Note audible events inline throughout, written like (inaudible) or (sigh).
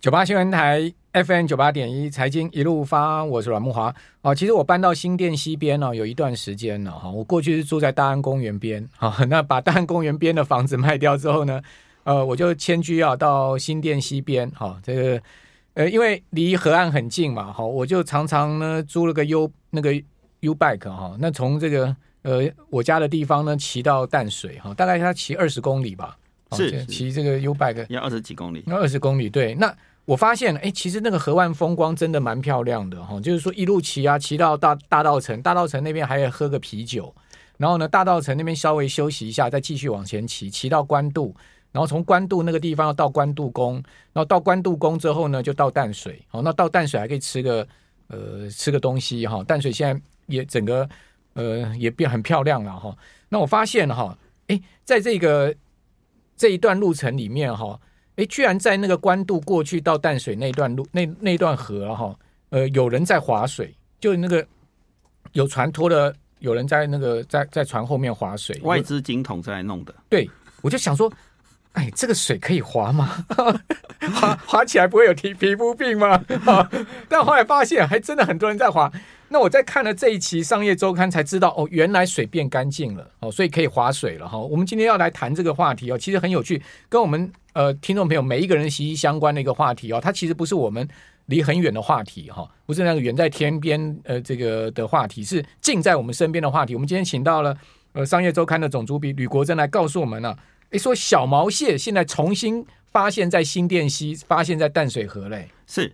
九八新闻台 FM 九八点一财经一路发，我是阮慕华。哦，其实我搬到新店西边呢，有一段时间了哈。我过去是住在大安公园边，好，(laughs) 那把大安公园边的房子卖掉之后呢，呃，我就迁居啊到新店西边。哈，这个呃，因为离河岸很近嘛，好，我就常常呢租了个 U 那个 U bike 哈，那从这个呃我家的地方呢骑到淡水哈，大概要骑二十公里吧。是骑这个 U bike 要二十几公里，要二十公里。对，那我发现，哎，其实那个河湾风光真的蛮漂亮的哈。就是说，一路骑啊，骑到大大稻城，大稻城那边还要喝个啤酒，然后呢，大稻城那边稍微休息一下，再继续往前骑，骑到官渡，然后从官渡那个地方要到官渡宫，然后到官渡宫之后呢，就到淡水。好，那到淡水还可以吃个呃吃个东西哈。淡水现在也整个呃也变很漂亮了哈。那我发现哈，哎，在这个。这一段路程里面哈，哎，居然在那个官渡过去到淡水那段路那那段河哈，呃，有人在划水，就那个有船拖的，有人在那个在在船后面划水，外资金桶在弄的。对，我就想说，哎，这个水可以划吗？(laughs) 划划起来不会有皮皮肤病吗？(laughs) 但后来发现还真的很多人在划。那我在看了这一期《商业周刊》才知道，哦，原来水变干净了，哦，所以可以划水了哈。我们今天要来谈这个话题哦，其实很有趣，跟我们呃听众朋友每一个人息息相关的一个话题哦。它其实不是我们离很远的话题哈，不是那个远在天边呃这个的话题，是近在我们身边的话题。我们今天请到了呃《商业周刊》的总主笔吕国珍来告诉我们呢，诶，说小毛蟹现在重新发现，在新店溪，发现在淡水河嘞，是。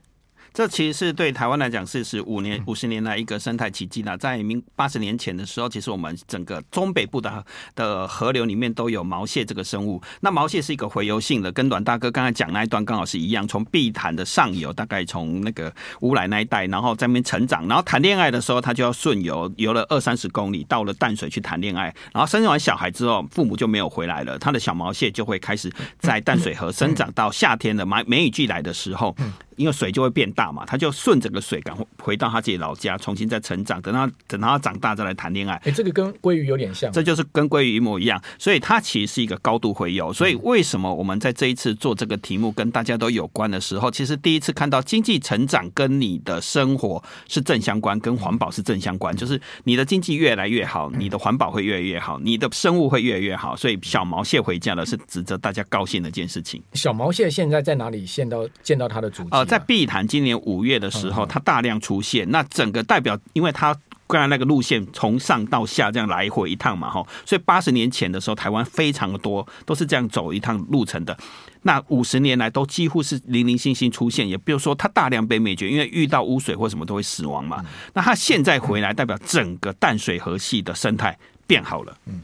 这其实是对台湾来讲是是五年五十年来一个生态奇迹了。在明八十年前的时候，其实我们整个中北部的的河流里面都有毛蟹这个生物。那毛蟹是一个洄游性的，跟阮大哥刚才讲那一段刚好是一样。从碧潭的上游，大概从那个乌来那一带，然后在那边成长，然后谈恋爱的时候，它就要顺游游了二三十公里，到了淡水去谈恋爱。然后生完小孩之后，父母就没有回来了，他的小毛蟹就会开始在淡水河生长。到夏天的梅梅雨季来的时候。因为水就会变大嘛，他就顺着个水赶回到他自己老家，重新再成长。等他等到他长大再来谈恋爱。哎，这个跟鲑鱼有点像，这就是跟鲑鱼一模一样。所以它其实是一个高度洄游。所以为什么我们在这一次做这个题目跟大家都有关的时候，其实第一次看到经济成长跟你的生活是正相关，跟环保是正相关。就是你的经济越来越好，你的环保会越来越好，你的生物会越来越好。所以小毛蟹回家了是值得大家高兴的一件事情。小毛蟹现在在哪里见到见到它的足迹？在碧潭，今年五月的时候，它大量出现。那整个代表，因为它刚才那个路线从上到下这样来回一趟嘛，哈，所以八十年前的时候，台湾非常的多都是这样走一趟路程的。那五十年来都几乎是零零星星出现，也比如说它大量被灭绝，因为遇到污水或什么都会死亡嘛。那它现在回来，代表整个淡水河系的生态变好了。嗯。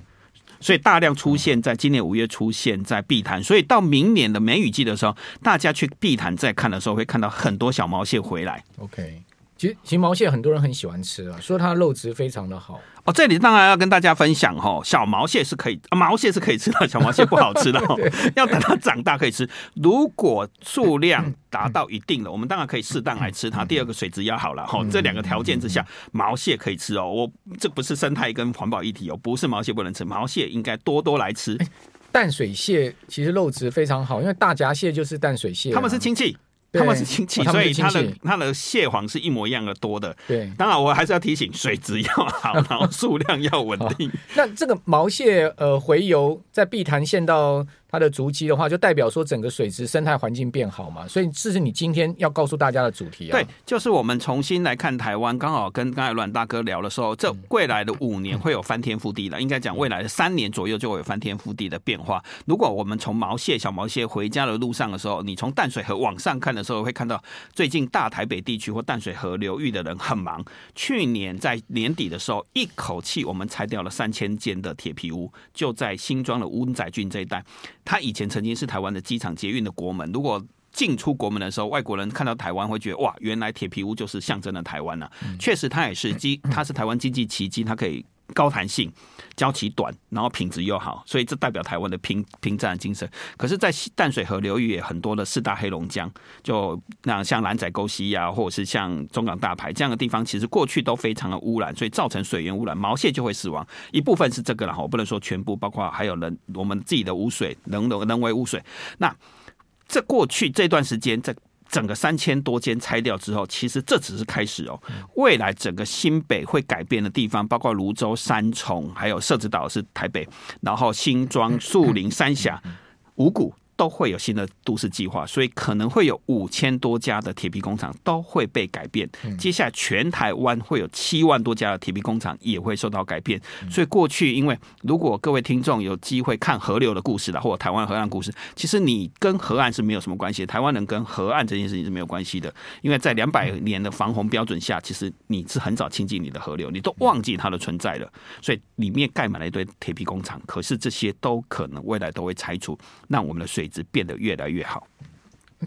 所以大量出现在今年五月出现在碧潭，所以到明年的梅雨季的时候，大家去碧潭再看的时候，会看到很多小毛蟹回来。OK。其实，其实毛蟹很多人很喜欢吃啊，说它的肉质非常的好。哦，这里当然要跟大家分享哈，小毛蟹是可以，毛蟹是可以吃的，小毛蟹不好吃的，(laughs) 要等它长大可以吃。如果数量达到一定的，我们当然可以适当来吃它。第二个水质要好了哈，这两个条件之下，毛蟹可以吃哦。我这不是生态跟环保议题哦，不是毛蟹不能吃，毛蟹应该多多来吃。淡水蟹其实肉质非常好，因为大闸蟹就是淡水蟹，他们是亲戚。他们是亲戚，所以它的它的蟹黄是一模一样的多的。对，当然我还是要提醒，水质要好，(laughs) 然后数量要稳定。那这个毛蟹呃回游在碧潭县到。它的足迹的话，就代表说整个水质生态环境变好嘛，所以这是你今天要告诉大家的主题啊。对，就是我们重新来看台湾，刚好跟刚才阮大哥聊的时候，这未来的五年会有翻天覆地的，(laughs) 应该讲未来的三年左右就会有翻天覆地的变化。如果我们从毛蟹、小毛蟹回家的路上的时候，你从淡水河往上看的时候，会看到最近大台北地区或淡水河流域的人很忙。去年在年底的时候，一口气我们拆掉了三千间的铁皮屋，就在新庄的温仔郡这一带。它以前曾经是台湾的机场捷运的国门，如果进出国门的时候，外国人看到台湾会觉得哇，原来铁皮屋就是象征了台湾呐、啊。确实，它也是机，它是台湾经济奇迹，它可以。高弹性，交期短，然后品质又好，所以这代表台湾的拼拼战精神。可是，在淡水河流域也很多的四大黑龙江，就那像兰仔沟溪啊，或者是像中港大排这样的地方，其实过去都非常的污染，所以造成水源污染，毛蟹就会死亡。一部分是这个了哈，我不能说全部，包括还有人我们自己的污水，人人人为污水。那这过去这段时间，在整个三千多间拆掉之后，其实这只是开始哦。未来整个新北会改变的地方，包括泸州、三重，还有设置岛是台北，然后新庄、树林、三峡、五股。都会有新的都市计划，所以可能会有五千多家的铁皮工厂都会被改变。接下来全台湾会有七万多家的铁皮工厂也会受到改变。所以过去，因为如果各位听众有机会看河流的故事的，或者台湾河岸故事，其实你跟河岸是没有什么关系。台湾人跟河岸这件事情是没有关系的，因为在两百年的防洪标准下，其实你是很早亲近你的河流，你都忘记它的存在了。所以里面盖满了一堆铁皮工厂，可是这些都可能未来都会拆除，让我们的水变得越来越好。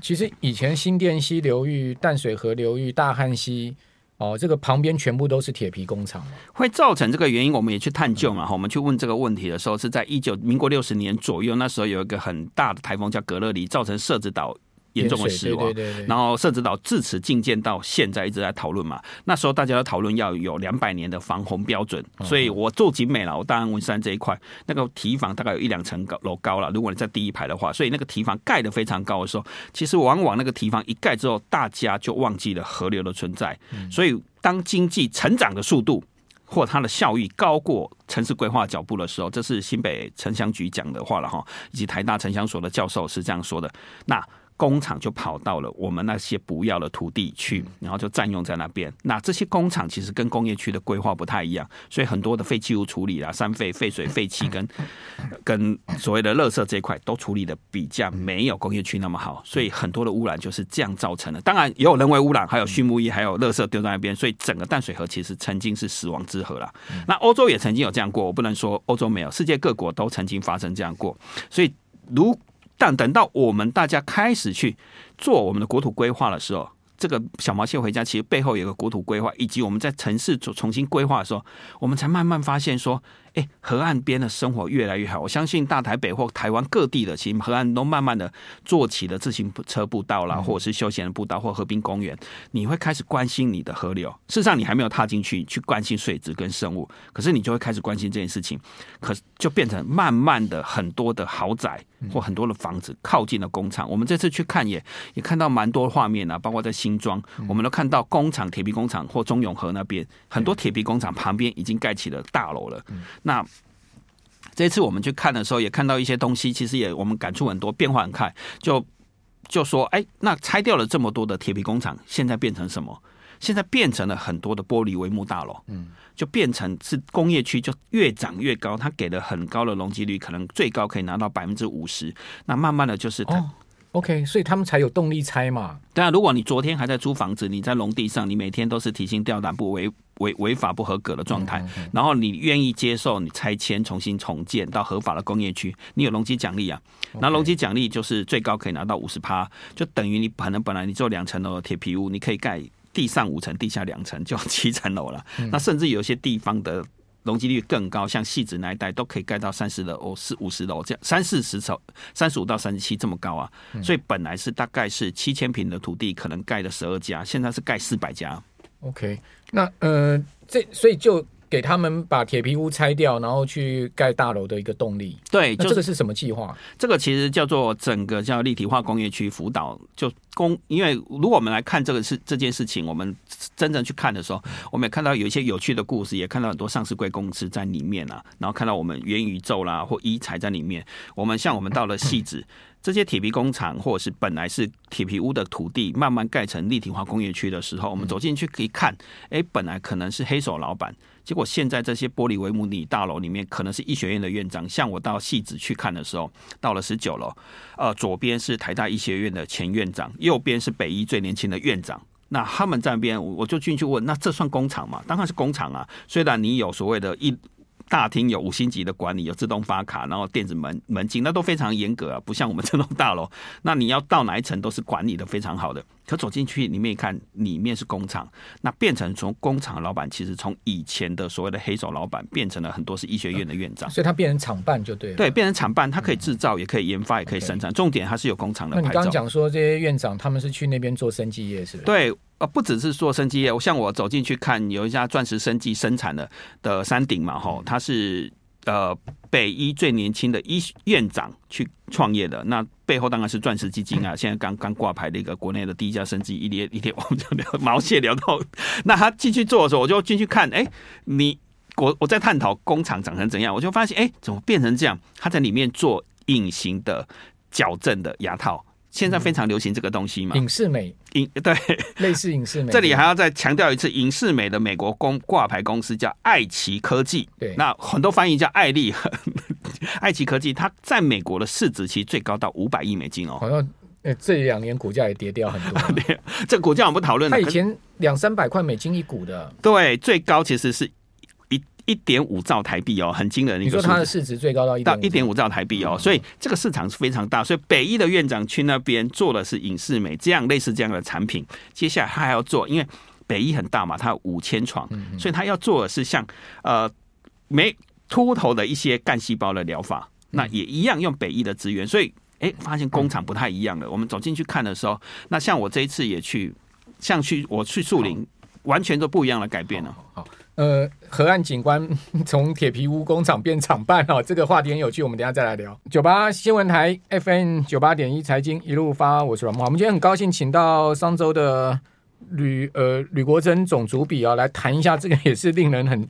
其实以前新店溪流域、淡水河流域、大汉溪哦，这个旁边全部都是铁皮工厂，会造成这个原因，我们也去探究嘛。我们去问这个问题的时候，是在一九民国六十年左右，那时候有一个很大的台风叫格勒里，造成设置岛。严重的死亡，然后甚至到自此进建到现在一直在讨论嘛。那时候大家都讨论要有两百年的防洪标准，所以我住景美了，我大安文山这一块那个堤防大概有一两层高楼高了。如果你在第一排的话，所以那个堤防盖得非常高的时候，其实往往那个堤防一盖之后，大家就忘记了河流的存在。所以当经济成长的速度或它的效益高过城市规划脚步的时候，这是新北城乡局讲的话了哈，以及台大城乡所的教授是这样说的。那工厂就跑到了我们那些不要的土地去，然后就占用在那边。那这些工厂其实跟工业区的规划不太一样，所以很多的废弃物处理啦、三废、废水、废气 (laughs) 跟跟所谓的垃圾这一块都处理的比较没有工业区那么好，所以很多的污染就是这样造成的。当然也有人为污染，还有畜牧业，还有垃圾丢在那边，所以整个淡水河其实曾经是死亡之河啦。那欧洲也曾经有这样过，我不能说欧洲没有，世界各国都曾经发生这样过。所以如但等到我们大家开始去做我们的国土规划的时候，这个小毛线回家其实背后有个国土规划，以及我们在城市重重新规划的时候，我们才慢慢发现说。哎，河岸边的生活越来越好。我相信大台北或台湾各地的，其实河岸都慢慢的做起了自行车步道啦，或者是休闲的步道或河滨公园。你会开始关心你的河流。事实上，你还没有踏进去去关心水质跟生物，可是你就会开始关心这件事情。可是就变成慢慢的很多的豪宅或很多的房子靠近了工厂。我们这次去看也也看到蛮多画面啊，包括在新庄，我们都看到工厂铁皮工厂或中永和那边很多铁皮工厂旁边已经盖起了大楼了。那这次我们去看的时候，也看到一些东西，其实也我们感触很多，变化很快。就就说，哎，那拆掉了这么多的铁皮工厂，现在变成什么？现在变成了很多的玻璃帷幕大楼，嗯，就变成是工业区，就越长越高，它给了很高的容积率，可能最高可以拿到百分之五十。那慢慢的就是它。哦 OK，所以他们才有动力拆嘛。对啊，如果你昨天还在租房子，你在农地上，你每天都是提心吊胆、不违违违法不合格的状态.然后你愿意接受你拆迁、重新重建到合法的工业区，你有容积奖励啊。那容积奖励就是最高可以拿到五十趴，就等于你可能本来你做两层楼的铁皮屋，你可以盖地上五层、地下两层，就七层楼了。嗯、那甚至有些地方的。容积率更高，像汐止那一带都可以盖到三十楼哦，四五十楼这样，三四十层，三十五到三十七这么高啊！所以本来是大概是七千平的土地，可能盖了十二家，现在是盖四百家。OK，那呃，这所以就。给他们把铁皮屋拆掉，然后去盖大楼的一个动力。对，这个是什么计划？这个其实叫做整个叫立体化工业区辅导，就工。因为如果我们来看这个事这件事情，我们真正去看的时候，我们也看到有一些有趣的故事，也看到很多上市贵公司在里面啊，然后看到我们元宇宙啦或一材在里面。我们像我们到了汐止。这些铁皮工厂，或者是本来是铁皮屋的土地，慢慢盖成立体化工业区的时候，我们走进去可以看，哎，本来可能是黑手老板，结果现在这些玻璃帷幕里大楼里面，可能是医学院的院长。像我到戏子去看的时候，到了十九楼，呃，左边是台大医学院的前院长，右边是北医最年轻的院长。那他们在那边，我就进去问，那这算工厂吗？当然是工厂啊，虽然你有所谓的一。大厅有五星级的管理，有自动发卡，然后电子门门禁，那都非常严格啊，不像我们这栋大楼。那你要到哪一层都是管理的非常好的。可走进去里面一看，里面是工厂，那变成从工厂的老板，其实从以前的所谓的黑手老板，变成了很多是医学院的院长，所以他变成厂办就对了。对，变成厂办，他可以制造，也可以研发，也可以生产。重点还是有工厂的牌照。那你刚刚讲说这些院长他们是去那边做生技业，是不是？不只是做生技业，像我走进去看，有一家钻石生技生产的的山顶嘛，吼，它是呃北医最年轻的医院长去创业的。那背后当然是钻石基金啊，现在刚刚挂牌的一个国内的第一家生技一列一列，(laughs) 我们就聊毛蟹聊到，那他进去做的时候，我就进去看，哎，你我我在探讨工厂长成怎样，我就发现，哎，怎么变成这样？他在里面做隐形的矫正的牙套。现在非常流行这个东西嘛？影视美，影对，类似影视美。这里还要再强调一次，影视美的美国公挂牌公司叫爱奇科技。对，那很多翻译叫爱立 (laughs) 爱奇科技，它在美国的市值其实最高到五百亿美金哦。好像呃，这两年股价也跌掉很多。(laughs) 对，这股价我们不讨论了。它以前两三百块美金一股的，对，最高其实是。一点五兆台币哦，很惊人。你说它的市值最高到一到一点五兆台币哦，所以这个市场是非常大。所以北医的院长去那边做的是影视美这样类似这样的产品。接下来他还要做，因为北医很大嘛，它五千床，所以他要做的是像呃没秃头的一些干细胞的疗法，那也一样用北医的资源。所以哎，发现工厂不太一样了。我们走进去看的时候，那像我这一次也去，像去我去树林，完全都不一样的改变了。好。呃，河岸景观 (laughs) 从铁皮屋工厂变厂办哦，这个话题很有趣，我们等下再来聊。九八新闻台 FM 九八点一财经一路发，我是阮慕驊。我们今天很高兴请到商周的吕呃吕国珍总主笔啊，来谈一下这个也是令人很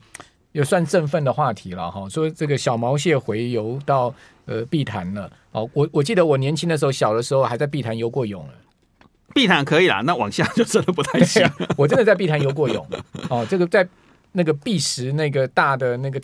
也算振奋的话题了哈。说这个小毛蟹回游到呃碧潭了哦，我我记得我年轻的时候小的时候还在碧潭游过泳了。碧潭可以啦，那往下就真的不太行。(laughs) 我真的在碧潭游过泳哦，这个在。那个碧石那个大的那个，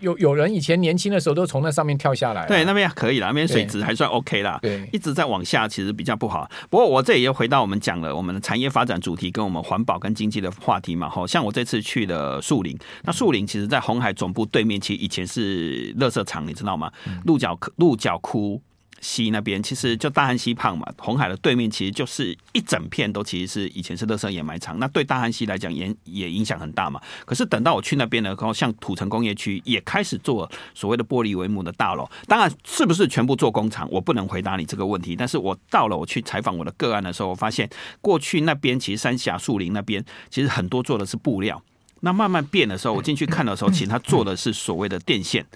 有有人以前年轻的时候都从那上面跳下来。对，那边可以啦，那边水质还算 OK 啦。对，一直在往下，其实比较不好。不过我这里又回到我们讲了我们的产业发展主题，跟我们环保跟经济的话题嘛。好像我这次去了树林，那树林其实在红海总部对面，其实以前是垃圾场，你知道吗？鹿角鹿角窟。溪那边其实就大汉溪旁嘛，红海的对面其实就是一整片都其实是以前是垃圾掩埋场，那对大汉溪来讲也也影响很大嘛。可是等到我去那边呢，然后像土城工业区也开始做所谓的玻璃帷幕的大楼，当然是不是全部做工厂，我不能回答你这个问题。但是我到了我去采访我的个案的时候，我发现过去那边其实三峡树林那边其实很多做的是布料。那慢慢变的时候，我进去看的时候，其实他做的是所谓的电线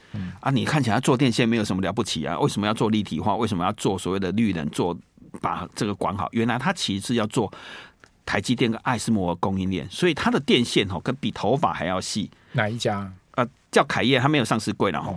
啊。你看起来做电线没有什么了不起啊？为什么要做立体化？为什么要做所谓的绿能？做把这个管好？原来他其实是要做台积电跟艾斯摩尔供应链，所以他的电线哦，跟比头发还要细。哪一家？呃，叫凯业，他没有上市贵了哈。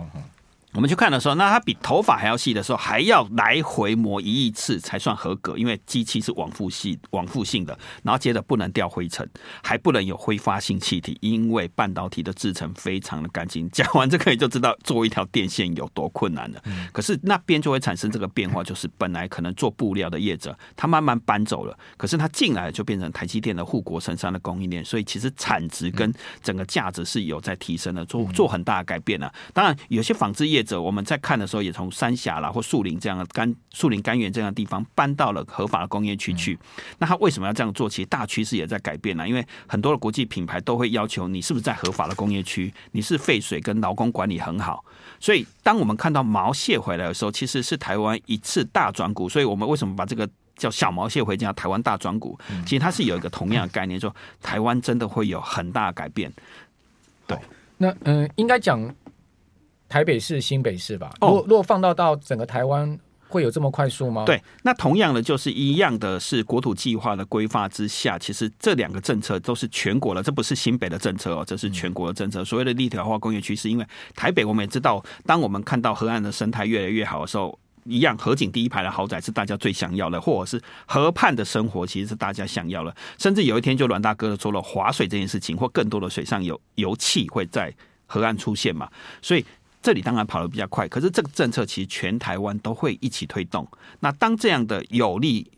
我们去看的时候，那它比头发还要细的时候，还要来回磨一亿次才算合格，因为机器是往复性、往复性的，然后接着不能掉灰尘，还不能有挥发性气体，因为半导体的制成非常的干净。(laughs) 讲完这个，你就知道做一条电线有多困难了。可是那边就会产生这个变化，就是本来可能做布料的业者，他慢慢搬走了，可是他进来就变成台积电的护国神山的供应链，所以其实产值跟整个价值是有在提升的，做做很大的改变了。当然，有些纺织业。者我们在看的时候，也从三峡啦或树林这样的甘树林甘源这样的地方搬到了合法的工业区去。那他为什么要这样做？其实大趋势也在改变了，因为很多的国际品牌都会要求你是不是在合法的工业区，你是废水跟劳工管理很好。所以当我们看到毛蟹回来的时候，其实是台湾一次大转股。所以我们为什么把这个叫小毛蟹回家？台湾大转股，其实它是有一个同样的概念，说台湾真的会有很大的改变。对，那嗯、呃，应该讲。台北市、新北市吧。哦如果放到到整个台湾，会有这么快速吗？对，那同样的就是一样的是国土计划的规划之下，其实这两个政策都是全国的，这不是新北的政策哦，这是全国的政策。所谓的立体化工业区，是因为台北我们也知道，当我们看到河岸的生态越来越好的时候，一样河景第一排的豪宅是大家最想要的，或者是河畔的生活其实是大家想要的。甚至有一天，就阮大哥说了划水这件事情，或更多的水上油油气会在河岸出现嘛，所以。这里当然跑得比较快，可是这个政策其实全台湾都会一起推动。那当这样的有利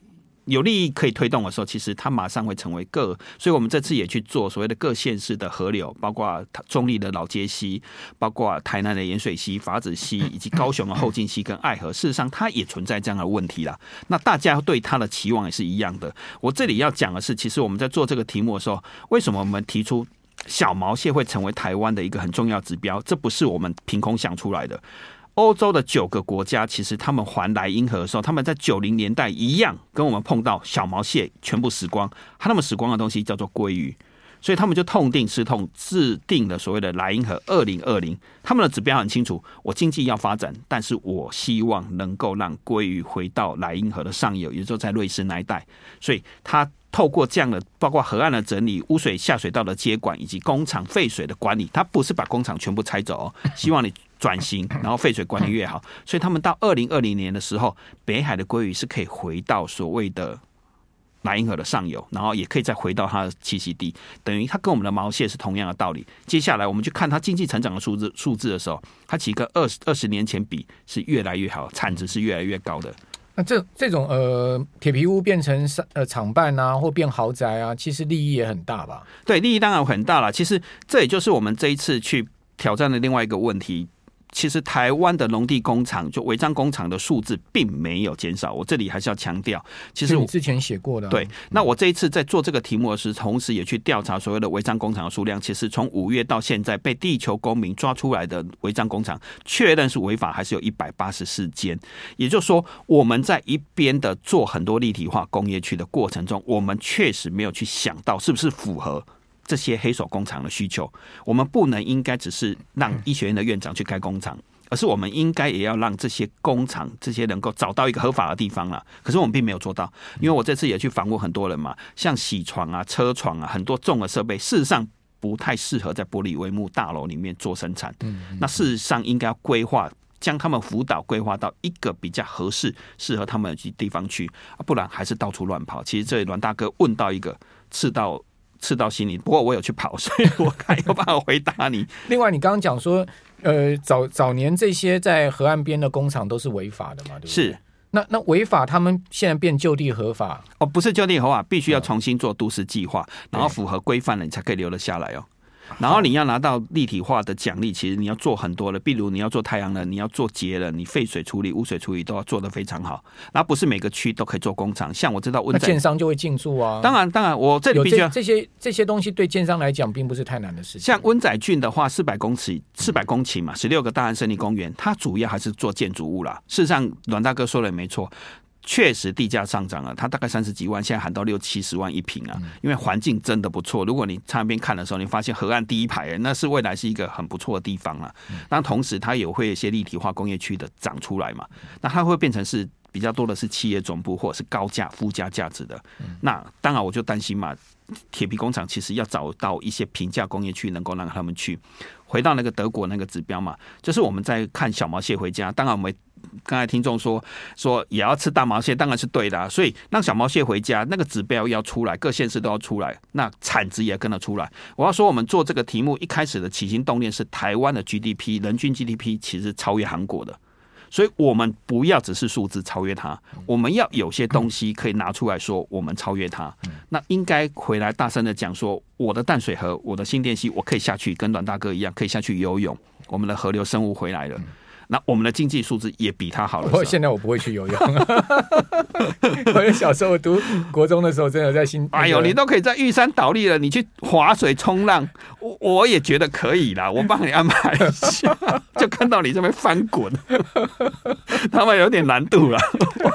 有利益可以推动的时候，其实它马上会成为各。所以我们这次也去做所谓的各县市的河流，包括中立的老街溪，包括台南的盐水溪、法子溪，以及高雄的后劲溪跟爱河。事实上，它也存在这样的问题啦。那大家对它的期望也是一样的。我这里要讲的是，其实我们在做这个题目的时候，为什么我们提出？小毛蟹会成为台湾的一个很重要指标，这不是我们凭空想出来的。欧洲的九个国家，其实他们环莱茵河的时候，他们在九零年代一样跟我们碰到小毛蟹全部死光，他们死光的东西叫做鲑鱼。所以他们就痛定思痛，制定了所谓的莱茵河二零二零。他们的指标很清楚，我经济要发展，但是我希望能够让鲑鱼回到莱茵河的上游，也就是在瑞士那一带。所以他透过这样的，包括河岸的整理、污水下水道的接管以及工厂废水的管理，它不是把工厂全部拆走哦，(laughs) 希望你转型，(laughs) 然后废水管理越好。所以他们到二零二零年的时候，北海的鲑鱼是可以回到所谓的。莱茵河的上游，然后也可以再回到它的栖息地，等于它跟我们的毛蟹是同样的道理。接下来我们去看它经济成长的数字数字的时候，它其实跟二十二十年前比是越来越好，产值是越来越高的。那这这种呃铁皮屋变成呃厂办啊，或变豪宅啊，其实利益也很大吧？对，利益当然很大了。其实这也就是我们这一次去挑战的另外一个问题。其实台湾的农地工厂，就违章工厂的数字并没有减少。我这里还是要强调，其实我之前写过的。对，那我这一次在做这个题目的时候，同时也去调查所谓的违章工厂的数量。其实从五月到现在，被地球公民抓出来的违章工厂，确认是违法，还是有一百八十四间。也就是说，我们在一边的做很多立体化工业区的过程中，我们确实没有去想到是不是符合。这些黑手工厂的需求，我们不能应该只是让医学院的院长去开工厂，而是我们应该也要让这些工厂这些能够找到一个合法的地方了。可是我们并没有做到，因为我这次也去访问很多人嘛，像洗床啊、车床啊，很多重的设备，事实上不太适合在玻璃帷幕大楼里面做生产。嗯那事实上应该要规划，将他们辅导规划到一个比较合适、适合他们的地方去，不然还是到处乱跑。其实这里阮大哥问到一个刺到。刺到心里，不过我有去跑，(laughs) 所以我看有办法回答你。(laughs) 另外，你刚刚讲说，呃，早早年这些在河岸边的工厂都是违法的嘛？对不对？是。那那违法，他们现在变就地合法？哦，不是就地合法，必须要重新做都市计划，然后符合规范了，你才可以留得下来哦。然后你要拿到立体化的奖励，其实你要做很多的，比如你要做太阳能，你要做节能，你废水处理、污水处理都要做得非常好。然后不是每个区都可以做工厂，像我知道温仔，建商就会进驻啊。当然，当然，我这里必须要这些这些东西对建商来讲并不是太难的事情。像温仔郡的话，四百公尺、四百公顷嘛，十六个大安森林公园，它主要还是做建筑物啦。事实上，阮大哥说的也没错。确实地价上涨了，它大概三十几万，现在喊到六七十万一平啊！因为环境真的不错。如果你在那边看的时候，你发现河岸第一排，那是未来是一个很不错的地方了。但同时，它也会有一些立体化工业区的长出来嘛，那它会变成是比较多的是企业总部或者是高价附加价值的。那当然，我就担心嘛，铁皮工厂其实要找到一些平价工业区，能够让他们去回到那个德国那个指标嘛。就是我们在看小毛蟹回家，当然我们。刚才听众说说也要吃大毛蟹，当然是对的啊。所以让小毛蟹回家，那个指标要出来，各县市都要出来，那产值也跟着出来。我要说，我们做这个题目一开始的起心动念是台湾的 GDP 人均 GDP 其实超越韩国的，所以我们不要只是数字超越它，我们要有些东西可以拿出来说我们超越它。那应该回来大声的讲说，我的淡水河，我的新店溪，我可以下去跟阮大哥一样，可以下去游泳，我们的河流生物回来了。那我们的经济素质也比他好了。我现在我不会去游泳。(laughs) 我小时候读国中的时候，真的在新。哎呦，你都可以在玉山倒立了，你去划水冲浪，我我也觉得可以啦。我帮你安排一下，(laughs) 就看到你这边翻滚，他们有点难度了。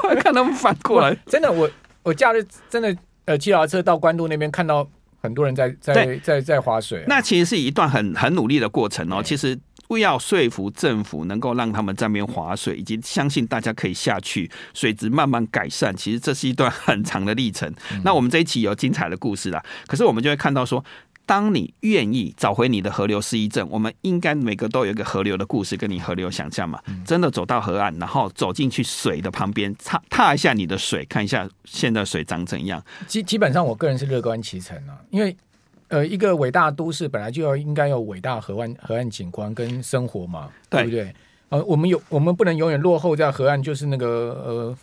我看他们翻过来，真的，我我假日真的呃骑脚车到关渡那边，看到很多人在在在在划水。那其实是一段很很努力的过程哦。其实。为要说服政府能够让他们在那边划水，以及相信大家可以下去，水质慢慢改善。其实这是一段很长的历程。那我们这一期有精彩的故事啦，可是我们就会看到说，当你愿意找回你的河流失忆症，我们应该每个都有一个河流的故事跟你河流想象嘛。真的走到河岸，然后走进去水的旁边，踏踏一下你的水，看一下现在水长怎样。基基本上，我个人是乐观其成啊，因为。呃，一个伟大都市本来就要应该有伟大河岸河岸景观跟生活嘛，对，对不对？呃，我们有我们不能永远落后在河岸，就是那个呃，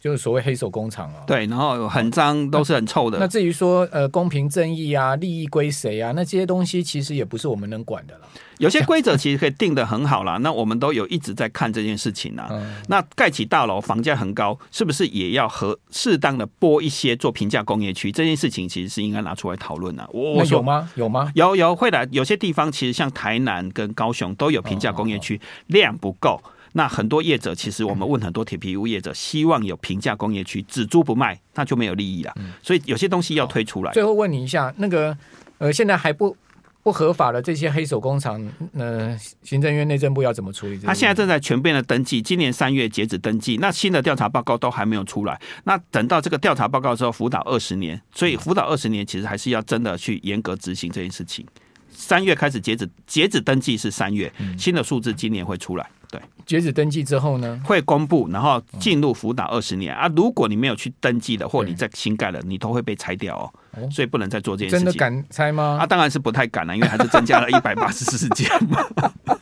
就是所谓黑手工厂啊，对，然后很脏，都是很臭的。那至于说呃公平正义啊，利益归谁啊？那这些东西其实也不是我们能管的了。有些规则其实可以定的很好啦，(laughs) 那我们都有一直在看这件事情啊。那盖起大楼，房价很高，是不是也要和适当的拨一些做平价工业区？这件事情其实是应该拿出来讨论的。我有吗？有吗？有有会的。有些地方其实像台南跟高雄都有平价工业区，量不够。那很多业者其实我们问很多铁皮屋业者，希望有平价工业区，只租不卖，那就没有利益了。所以有些东西要推出来。最后问你一下，那个。呃，现在还不不合法的这些黑手工厂，呃，行政院内政部要怎么处理？他现在正在全面的登记，今年三月截止登记，那新的调查报告都还没有出来。那等到这个调查报告之后，辅导二十年，所以辅导二十年其实还是要真的去严格执行这件事情。三月开始截止，截止登记是三月，新的数字今年会出来。对，截止登记之后呢，会公布，然后进入辅导二十年、嗯、啊。如果你没有去登记的，或你在新盖了，你都会被拆掉哦。哦，所以不能再做这件事情。真的敢拆吗？啊，当然是不太敢了，因为还是增加了一百八十四件嘛。(laughs)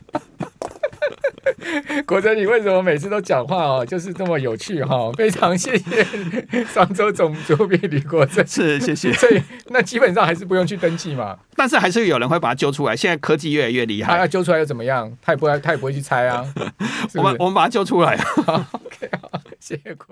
(laughs) 国珍，你为什么每次都讲话哦，就是这么有趣哈、哦？(laughs) 非常谢谢上周总主编李国珍，是 (laughs) 谢谢。所以那基本上还是不用去登记嘛，但是还是有人会把它揪出来。现在科技越来越厉害，他要揪出来又怎么样？他也不会，他也不会去猜啊。我们我们把它揪出来。OK，好，谢谢国。